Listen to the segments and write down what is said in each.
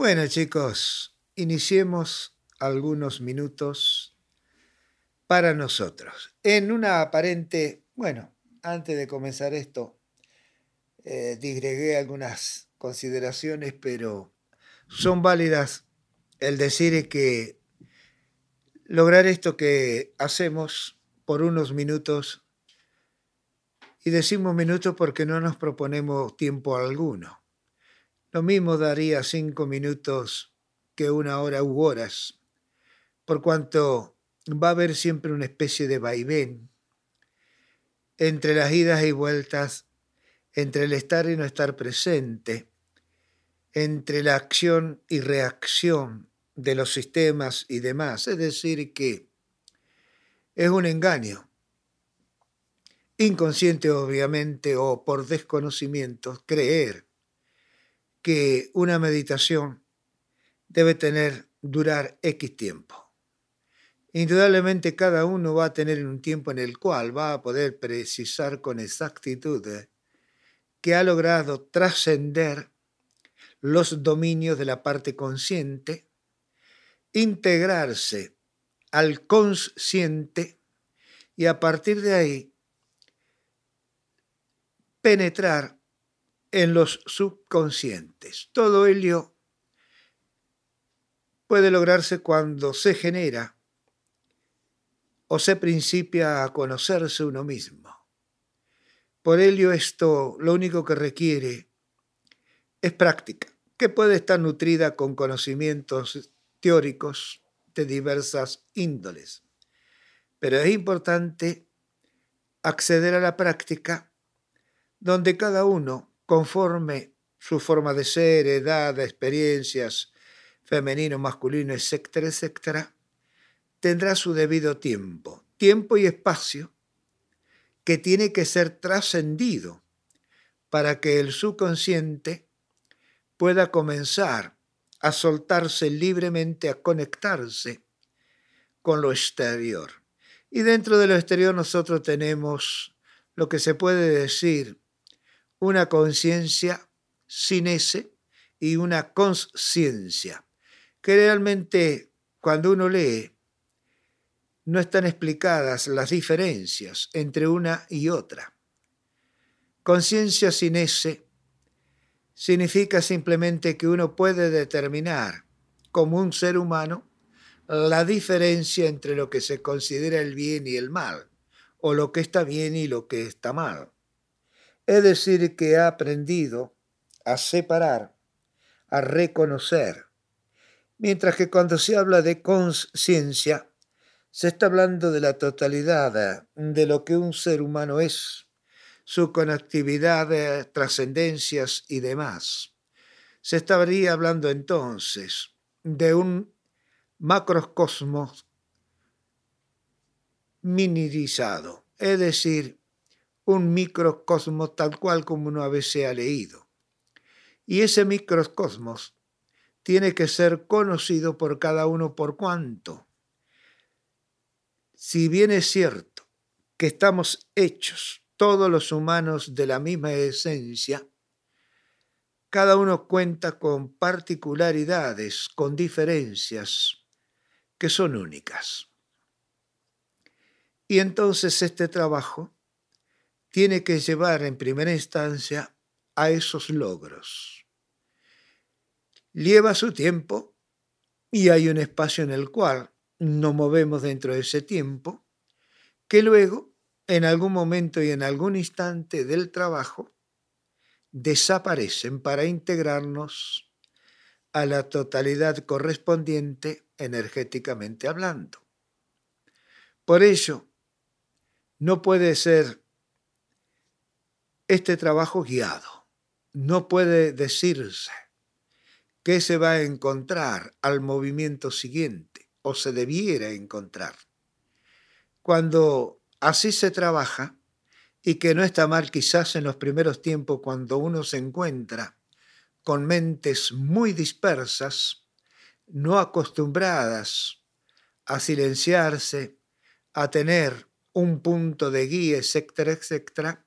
Bueno chicos, iniciemos algunos minutos para nosotros. En una aparente, bueno, antes de comenzar esto, eh, algunas consideraciones, pero son válidas el decir que lograr esto que hacemos por unos minutos, y decimos minutos porque no nos proponemos tiempo alguno. Lo mismo daría cinco minutos que una hora u horas, por cuanto va a haber siempre una especie de vaivén entre las idas y vueltas, entre el estar y no estar presente, entre la acción y reacción de los sistemas y demás. Es decir, que es un engaño, inconsciente obviamente o por desconocimiento, creer que una meditación debe tener, durar X tiempo. Indudablemente cada uno va a tener un tiempo en el cual va a poder precisar con exactitud que ha logrado trascender los dominios de la parte consciente, integrarse al consciente y a partir de ahí penetrar en los subconscientes. Todo ello puede lograrse cuando se genera o se principia a conocerse uno mismo. Por ello esto lo único que requiere es práctica, que puede estar nutrida con conocimientos teóricos de diversas índoles. Pero es importante acceder a la práctica donde cada uno, conforme su forma de ser, edad, experiencias, femenino, masculino, etcétera, etcétera, tendrá su debido tiempo, tiempo y espacio que tiene que ser trascendido para que el subconsciente pueda comenzar a soltarse libremente, a conectarse con lo exterior. Y dentro de lo exterior nosotros tenemos lo que se puede decir una conciencia sin ese y una conciencia, que realmente cuando uno lee no están explicadas las diferencias entre una y otra. Conciencia sin ese significa simplemente que uno puede determinar como un ser humano la diferencia entre lo que se considera el bien y el mal, o lo que está bien y lo que está mal. Es decir, que ha aprendido a separar, a reconocer, mientras que cuando se habla de conciencia, se está hablando de la totalidad de lo que un ser humano es, su conectividad, trascendencias y demás. Se estaría hablando entonces de un macrocosmos minirizado, es decir, un microcosmos tal cual como uno a veces ha leído. Y ese microcosmos tiene que ser conocido por cada uno por cuanto si bien es cierto que estamos hechos todos los humanos de la misma esencia, cada uno cuenta con particularidades, con diferencias que son únicas. Y entonces este trabajo tiene que llevar en primera instancia a esos logros. Lleva su tiempo y hay un espacio en el cual nos movemos dentro de ese tiempo, que luego, en algún momento y en algún instante del trabajo, desaparecen para integrarnos a la totalidad correspondiente energéticamente hablando. Por ello, no puede ser este trabajo guiado, no puede decirse que se va a encontrar al movimiento siguiente o se debiera encontrar. Cuando así se trabaja, y que no está mal quizás en los primeros tiempos cuando uno se encuentra con mentes muy dispersas, no acostumbradas a silenciarse, a tener un punto de guía, etcétera, etcétera,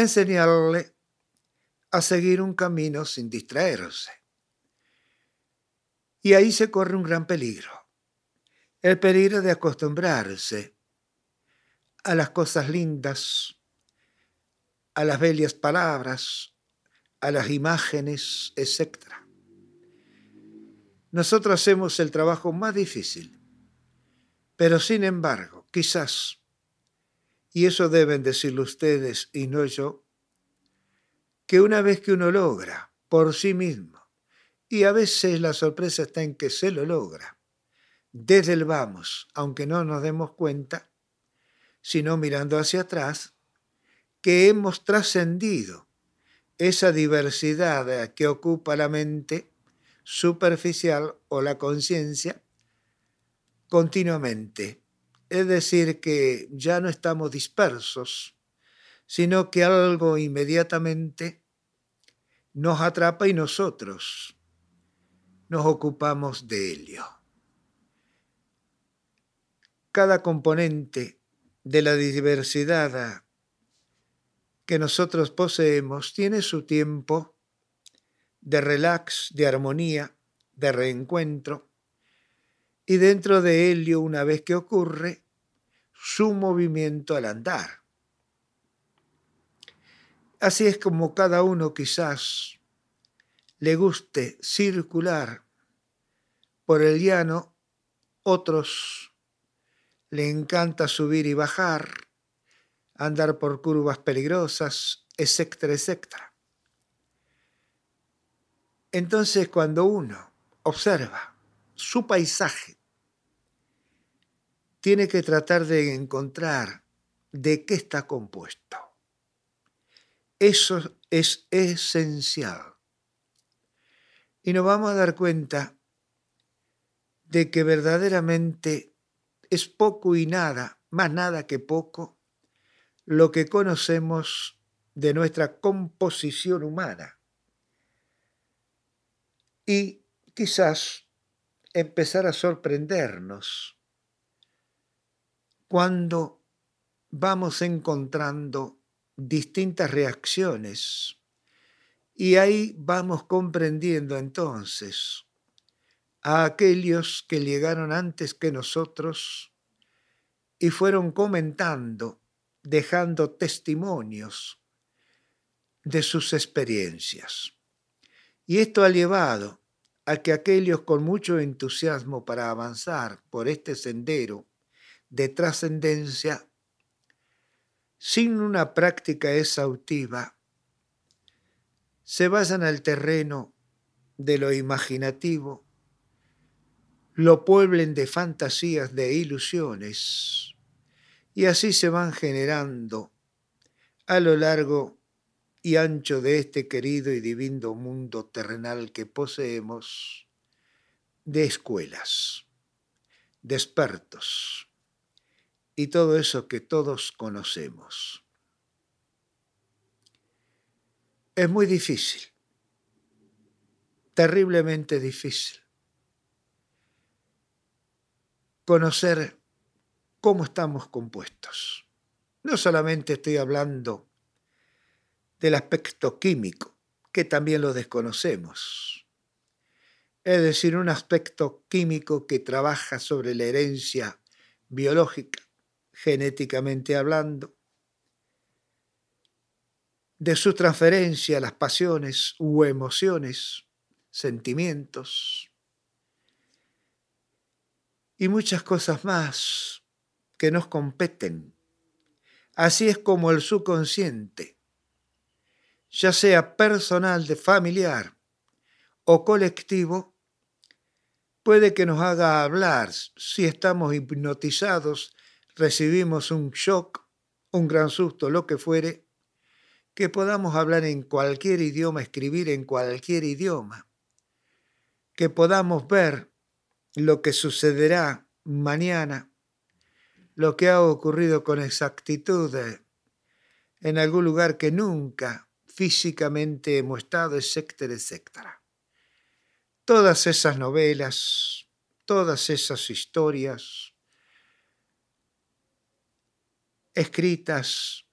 enseñarle a seguir un camino sin distraerse. Y ahí se corre un gran peligro. El peligro de acostumbrarse a las cosas lindas, a las bellas palabras, a las imágenes, etc. Nosotros hacemos el trabajo más difícil, pero sin embargo, quizás, y eso deben decirlo ustedes y no yo, que una vez que uno logra por sí mismo, y a veces la sorpresa está en que se lo logra, desde el vamos, aunque no nos demos cuenta, sino mirando hacia atrás, que hemos trascendido esa diversidad que ocupa la mente superficial o la conciencia continuamente. Es decir, que ya no estamos dispersos, sino que algo inmediatamente nos atrapa y nosotros nos ocupamos de ello. Cada componente de la diversidad que nosotros poseemos tiene su tiempo de relax, de armonía, de reencuentro, y dentro de ello, una vez que ocurre, su movimiento al andar. Así es como cada uno quizás le guste circular por el llano, otros le encanta subir y bajar, andar por curvas peligrosas, etcétera, etcétera. Entonces cuando uno observa su paisaje, tiene que tratar de encontrar de qué está compuesto. Eso es esencial. Y nos vamos a dar cuenta de que verdaderamente es poco y nada, más nada que poco, lo que conocemos de nuestra composición humana. Y quizás empezar a sorprendernos cuando vamos encontrando distintas reacciones y ahí vamos comprendiendo entonces a aquellos que llegaron antes que nosotros y fueron comentando dejando testimonios de sus experiencias. Y esto ha llevado a que aquellos con mucho entusiasmo para avanzar por este sendero de trascendencia, sin una práctica exhaustiva, se vayan al terreno de lo imaginativo, lo pueblen de fantasías, de ilusiones, y así se van generando a lo largo y ancho de este querido y divino mundo terrenal que poseemos de escuelas, de expertos y todo eso que todos conocemos. Es muy difícil, terriblemente difícil, conocer cómo estamos compuestos. No solamente estoy hablando del aspecto químico, que también lo desconocemos. Es decir, un aspecto químico que trabaja sobre la herencia biológica, genéticamente hablando, de su transferencia a las pasiones u emociones, sentimientos y muchas cosas más que nos competen. Así es como el subconsciente, ya sea personal, de familiar o colectivo, puede que nos haga hablar. Si estamos hipnotizados, recibimos un shock, un gran susto, lo que fuere, que podamos hablar en cualquier idioma, escribir en cualquier idioma, que podamos ver lo que sucederá mañana lo que ha ocurrido con exactitud en algún lugar que nunca físicamente hemos estado, etcétera, etcétera. Todas esas novelas, todas esas historias escritas,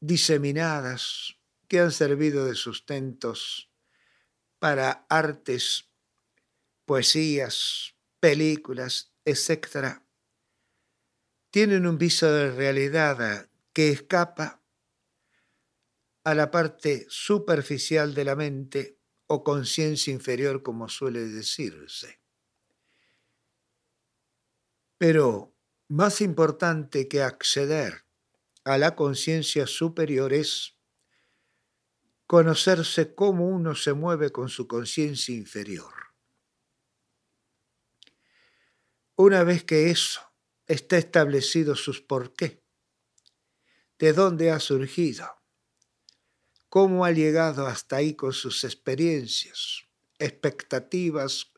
diseminadas, que han servido de sustentos para artes poesías, películas, etc., tienen un viso de realidad que escapa a la parte superficial de la mente o conciencia inferior, como suele decirse. Pero más importante que acceder a la conciencia superior es conocerse cómo uno se mueve con su conciencia inferior. Una vez que eso está establecido sus por qué, de dónde ha surgido, cómo ha llegado hasta ahí con sus experiencias, expectativas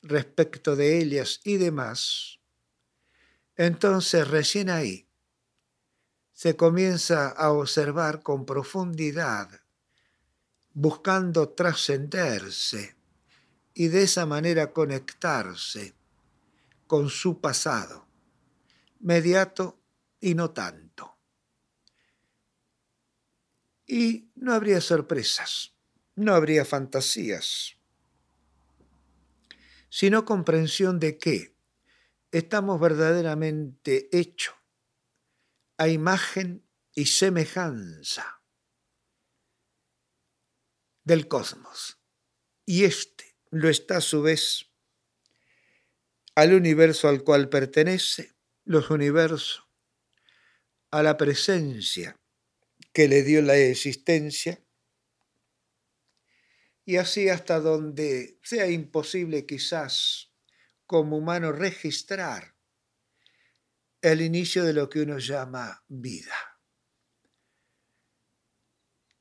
respecto de ellas y demás, entonces recién ahí se comienza a observar con profundidad, buscando trascenderse y de esa manera conectarse con su pasado, mediato y no tanto y no habría sorpresas, no habría fantasías, sino comprensión de que estamos verdaderamente hechos a imagen y semejanza del cosmos. Y este lo está a su vez al universo al cual pertenece, los universos, a la presencia que le dio la existencia, y así hasta donde sea imposible quizás como humano registrar el inicio de lo que uno llama vida.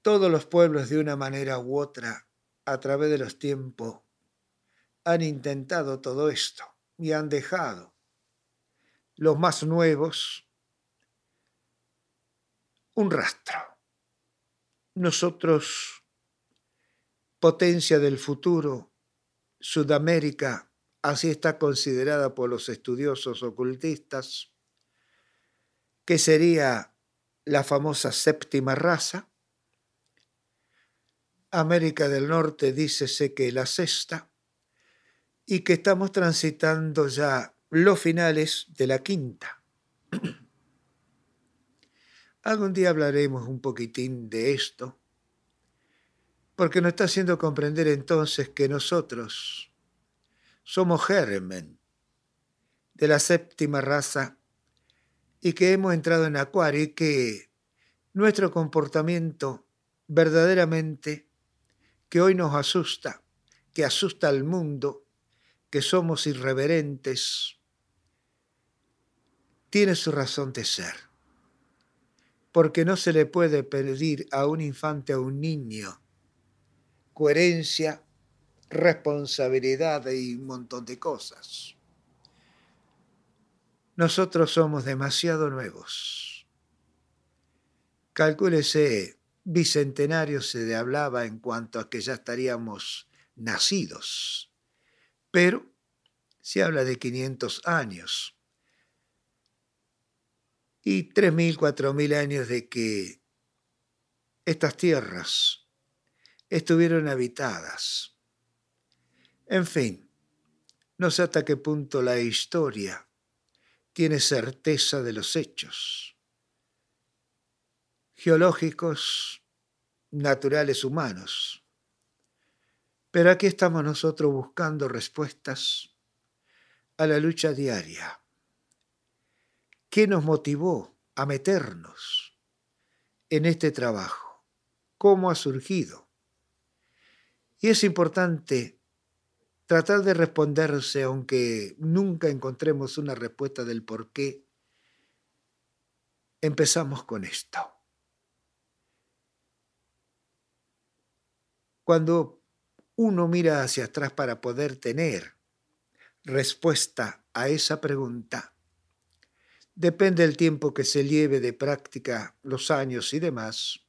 Todos los pueblos de una manera u otra, a través de los tiempos, han intentado todo esto y han dejado los más nuevos un rastro. Nosotros, potencia del futuro, Sudamérica, así está considerada por los estudiosos ocultistas, que sería la famosa séptima raza. América del Norte dícese que la sexta, y que estamos transitando ya los finales de la quinta. Algún día hablaremos un poquitín de esto, porque nos está haciendo comprender entonces que nosotros somos germen de la séptima raza y que hemos entrado en Acuario y que nuestro comportamiento verdaderamente que hoy nos asusta, que asusta al mundo, que somos irreverentes, tiene su razón de ser porque no se le puede pedir a un infante, a un niño, coherencia, responsabilidad y un montón de cosas. Nosotros somos demasiado nuevos. Calcúlese, bicentenario se hablaba en cuanto a que ya estaríamos nacidos, pero se habla de 500 años y 3.000, 4.000 años de que estas tierras estuvieron habitadas. En fin, no sé hasta qué punto la historia tiene certeza de los hechos geológicos, naturales, humanos. Pero aquí estamos nosotros buscando respuestas a la lucha diaria ¿Qué nos motivó a meternos en este trabajo? ¿Cómo ha surgido? Y es importante tratar de responderse, aunque nunca encontremos una respuesta del por qué, empezamos con esto. Cuando uno mira hacia atrás para poder tener respuesta a esa pregunta, depende del tiempo que se lleve de práctica, los años y demás,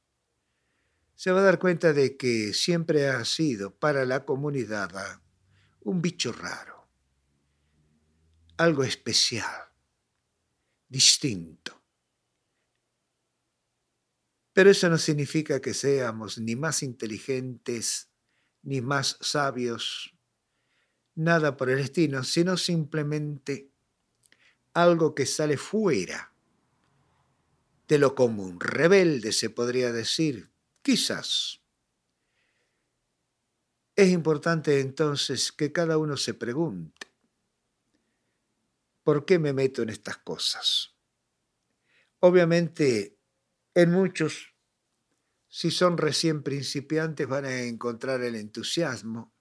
se va a dar cuenta de que siempre ha sido para la comunidad un bicho raro, algo especial, distinto. Pero eso no significa que seamos ni más inteligentes, ni más sabios, nada por el estilo, sino simplemente algo que sale fuera de lo común, rebelde se podría decir, quizás. Es importante entonces que cada uno se pregunte, ¿por qué me meto en estas cosas? Obviamente, en muchos, si son recién principiantes, van a encontrar el entusiasmo,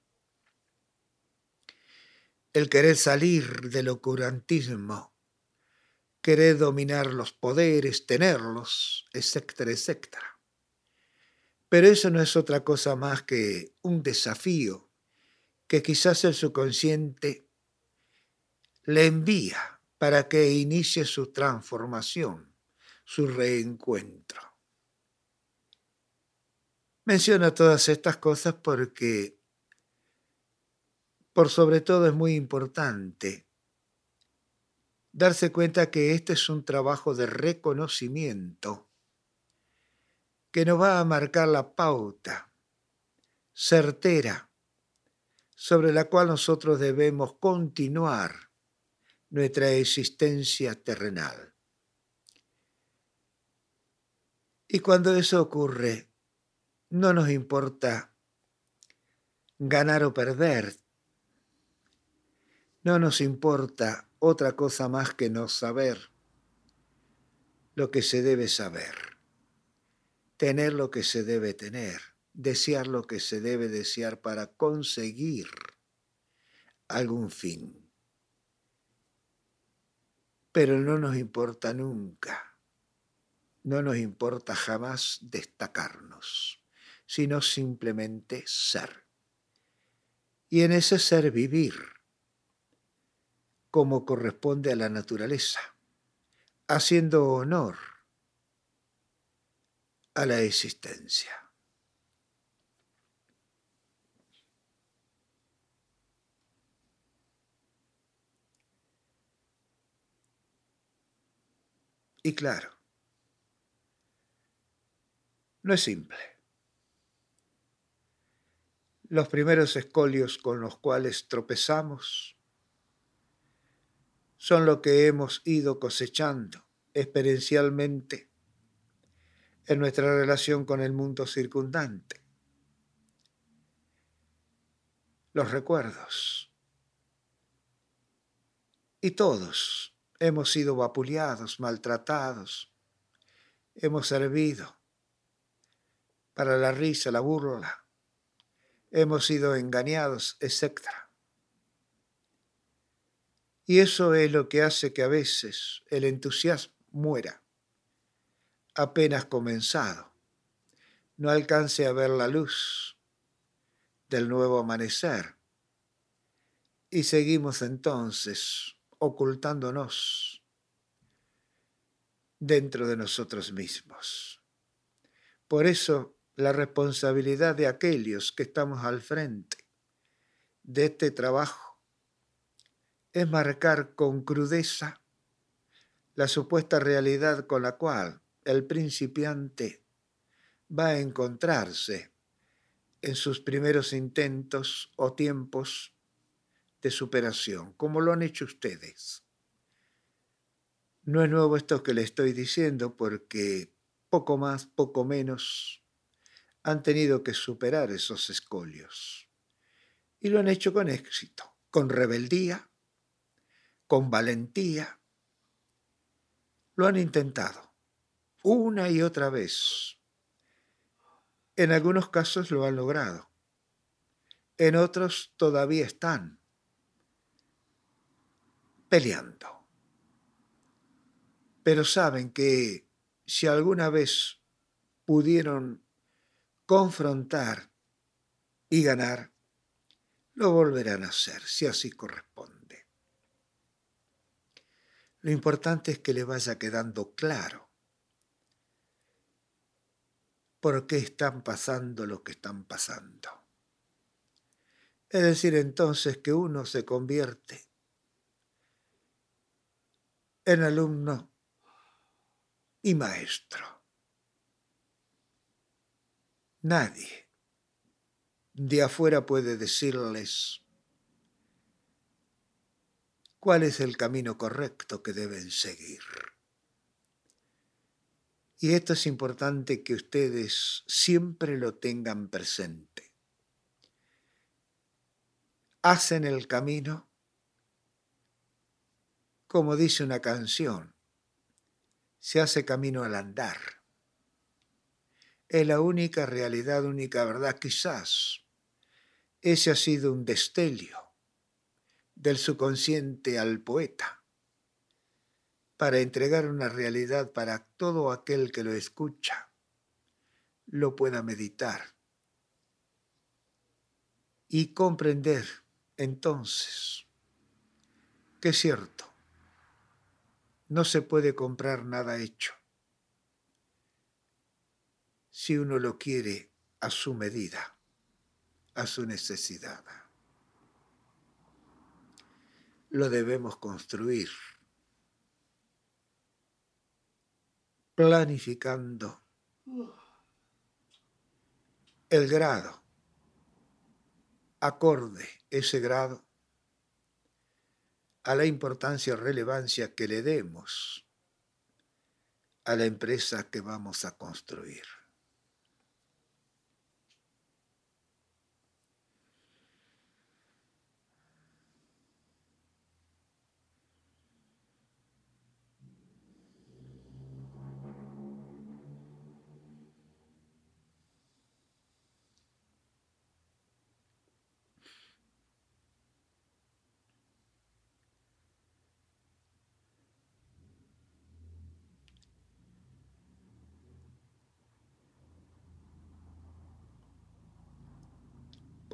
el querer salir del ocurantismo, querer dominar los poderes, tenerlos, etcétera, etcétera. Pero eso no es otra cosa más que un desafío que quizás el subconsciente le envía para que inicie su transformación, su reencuentro. Menciono todas estas cosas porque, por sobre todo, es muy importante darse cuenta que este es un trabajo de reconocimiento que nos va a marcar la pauta certera sobre la cual nosotros debemos continuar nuestra existencia terrenal. Y cuando eso ocurre, no nos importa ganar o perder, no nos importa otra cosa más que no saber lo que se debe saber tener lo que se debe tener, desear lo que se debe desear para conseguir algún fin. Pero no nos importa nunca, no nos importa jamás destacarnos, sino simplemente ser. Y en ese ser vivir como corresponde a la naturaleza, haciendo honor a la existencia. Y claro, no es simple. Los primeros escolios con los cuales tropezamos son lo que hemos ido cosechando experiencialmente en nuestra relación con el mundo circundante. Los recuerdos. Y todos hemos sido vapuleados, maltratados, hemos servido para la risa, la burla, hemos sido engañados, etc. Y eso es lo que hace que a veces el entusiasmo muera apenas comenzado, no alcance a ver la luz del nuevo amanecer. Y seguimos entonces ocultándonos dentro de nosotros mismos. Por eso la responsabilidad de aquellos que estamos al frente de este trabajo es marcar con crudeza la supuesta realidad con la cual el principiante va a encontrarse en sus primeros intentos o tiempos de superación, como lo han hecho ustedes. No es nuevo esto que le estoy diciendo porque poco más, poco menos han tenido que superar esos escolios. Y lo han hecho con éxito, con rebeldía, con valentía. Lo han intentado una y otra vez. En algunos casos lo han logrado, en otros todavía están peleando. Pero saben que si alguna vez pudieron confrontar y ganar, lo volverán a hacer, si así corresponde. Lo importante es que le vaya quedando claro por qué están pasando lo que están pasando. Es decir, entonces que uno se convierte en alumno y maestro. Nadie de afuera puede decirles cuál es el camino correcto que deben seguir. Y esto es importante que ustedes siempre lo tengan presente. Hacen el camino, como dice una canción, se hace camino al andar. Es la única realidad, única verdad. Quizás ese ha sido un destello del subconsciente al poeta para entregar una realidad para todo aquel que lo escucha, lo pueda meditar y comprender entonces que es cierto, no se puede comprar nada hecho si uno lo quiere a su medida, a su necesidad. Lo debemos construir planificando el grado, acorde ese grado a la importancia o relevancia que le demos a la empresa que vamos a construir.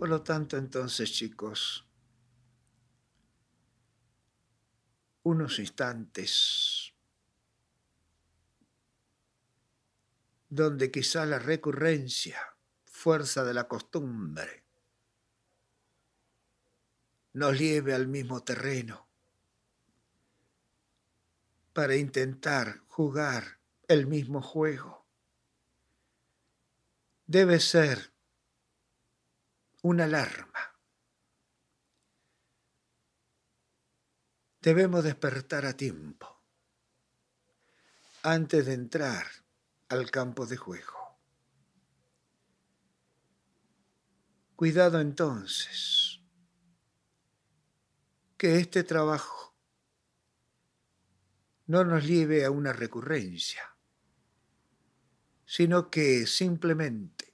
Por lo tanto, entonces, chicos, unos instantes donde quizá la recurrencia, fuerza de la costumbre, nos lleve al mismo terreno para intentar jugar el mismo juego. Debe ser una alarma. Debemos despertar a tiempo antes de entrar al campo de juego. Cuidado entonces que este trabajo no nos lleve a una recurrencia, sino que simplemente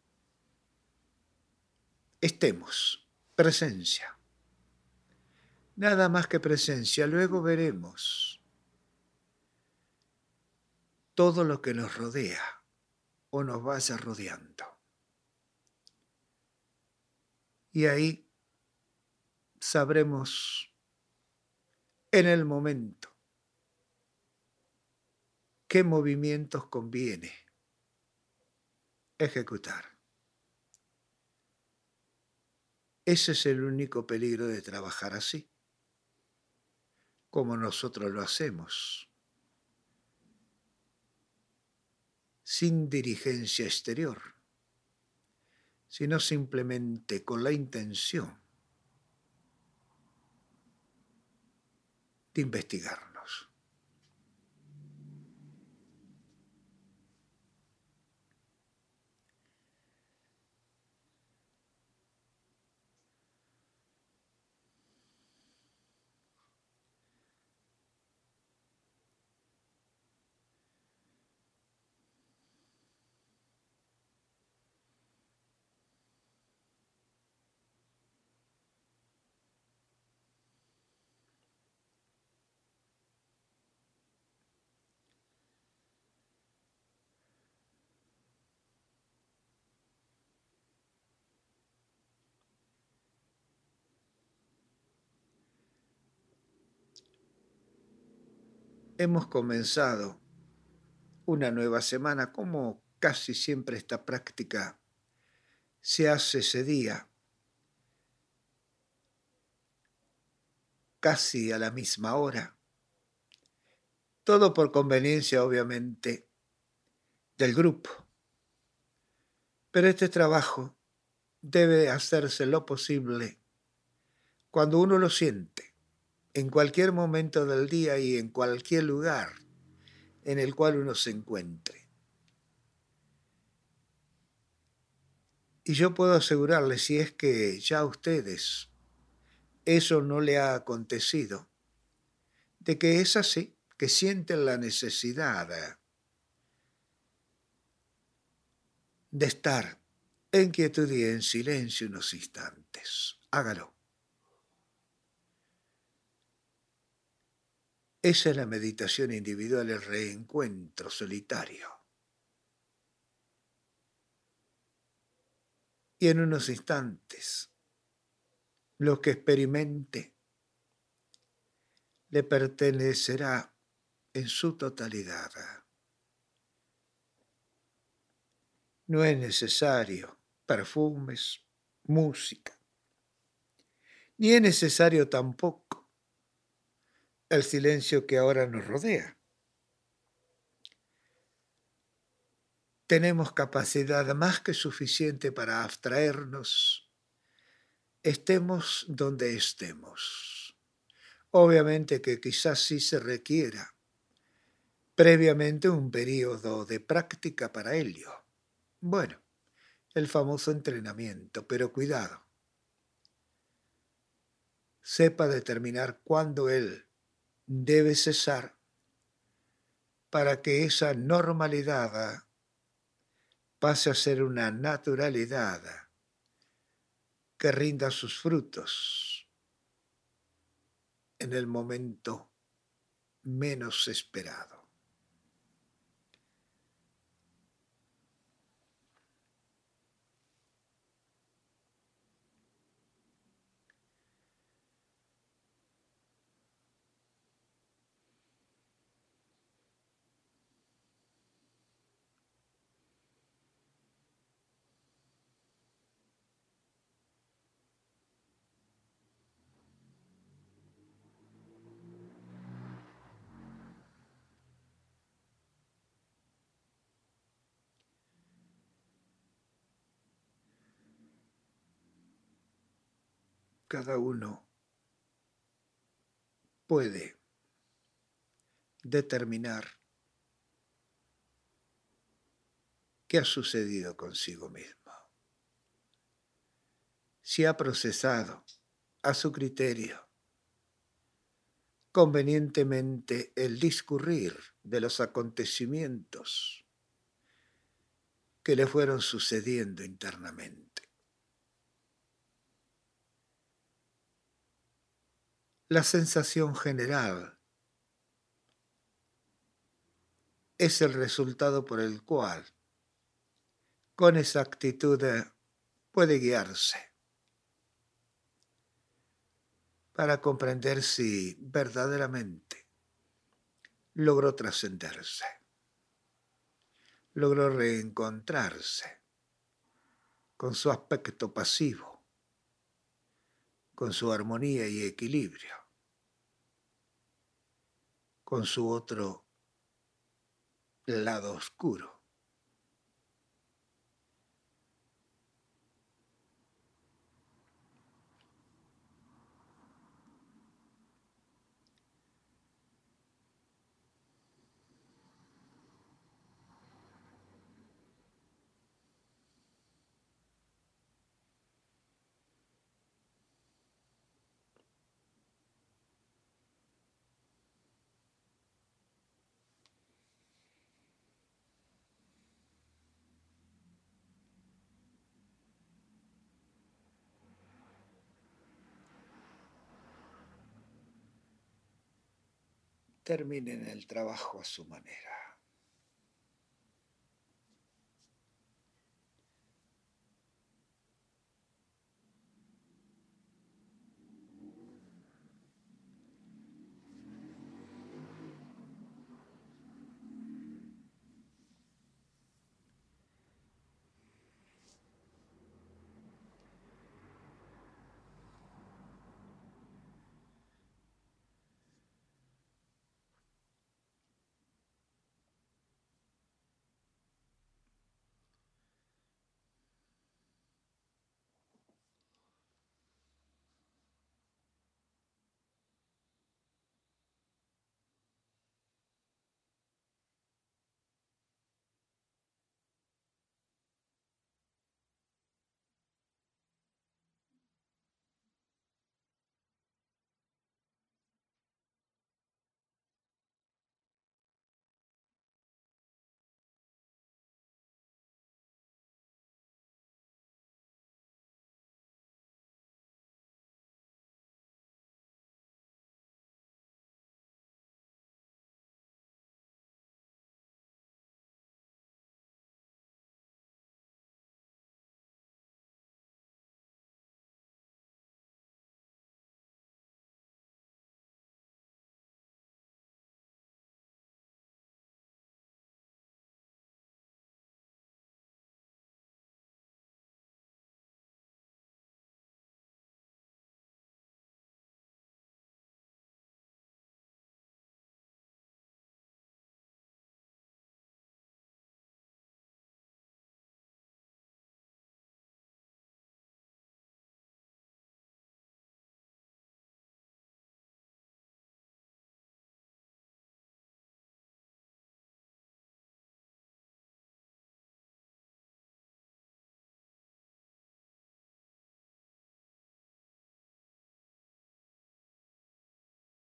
estemos, presencia. Nada más que presencia, luego veremos todo lo que nos rodea o nos vaya rodeando. Y ahí sabremos en el momento qué movimientos conviene ejecutar. Ese es el único peligro de trabajar así, como nosotros lo hacemos, sin dirigencia exterior, sino simplemente con la intención de investigar. Hemos comenzado una nueva semana, como casi siempre esta práctica se hace ese día, casi a la misma hora. Todo por conveniencia, obviamente, del grupo. Pero este trabajo debe hacerse lo posible cuando uno lo siente en cualquier momento del día y en cualquier lugar en el cual uno se encuentre. Y yo puedo asegurarles, si es que ya a ustedes eso no le ha acontecido, de que es así, que sienten la necesidad de estar en quietud y en silencio unos instantes. Hágalo. Esa es la meditación individual, el reencuentro solitario. Y en unos instantes, lo que experimente le pertenecerá en su totalidad. No es necesario perfumes, música, ni es necesario tampoco el silencio que ahora nos rodea. Tenemos capacidad más que suficiente para abstraernos, estemos donde estemos. Obviamente que quizás sí se requiera previamente un periodo de práctica para ello. Bueno, el famoso entrenamiento, pero cuidado. Sepa determinar cuándo él debe cesar para que esa normalidad pase a ser una naturalidad que rinda sus frutos en el momento menos esperado. Cada uno puede determinar qué ha sucedido consigo mismo. Si ha procesado a su criterio convenientemente el discurrir de los acontecimientos que le fueron sucediendo internamente. La sensación general. Es el resultado por el cual con exactitud puede guiarse. Para comprender si verdaderamente logró trascenderse, logró reencontrarse con su aspecto pasivo con su armonía y equilibrio, con su otro lado oscuro. Terminen el trabajo a su manera.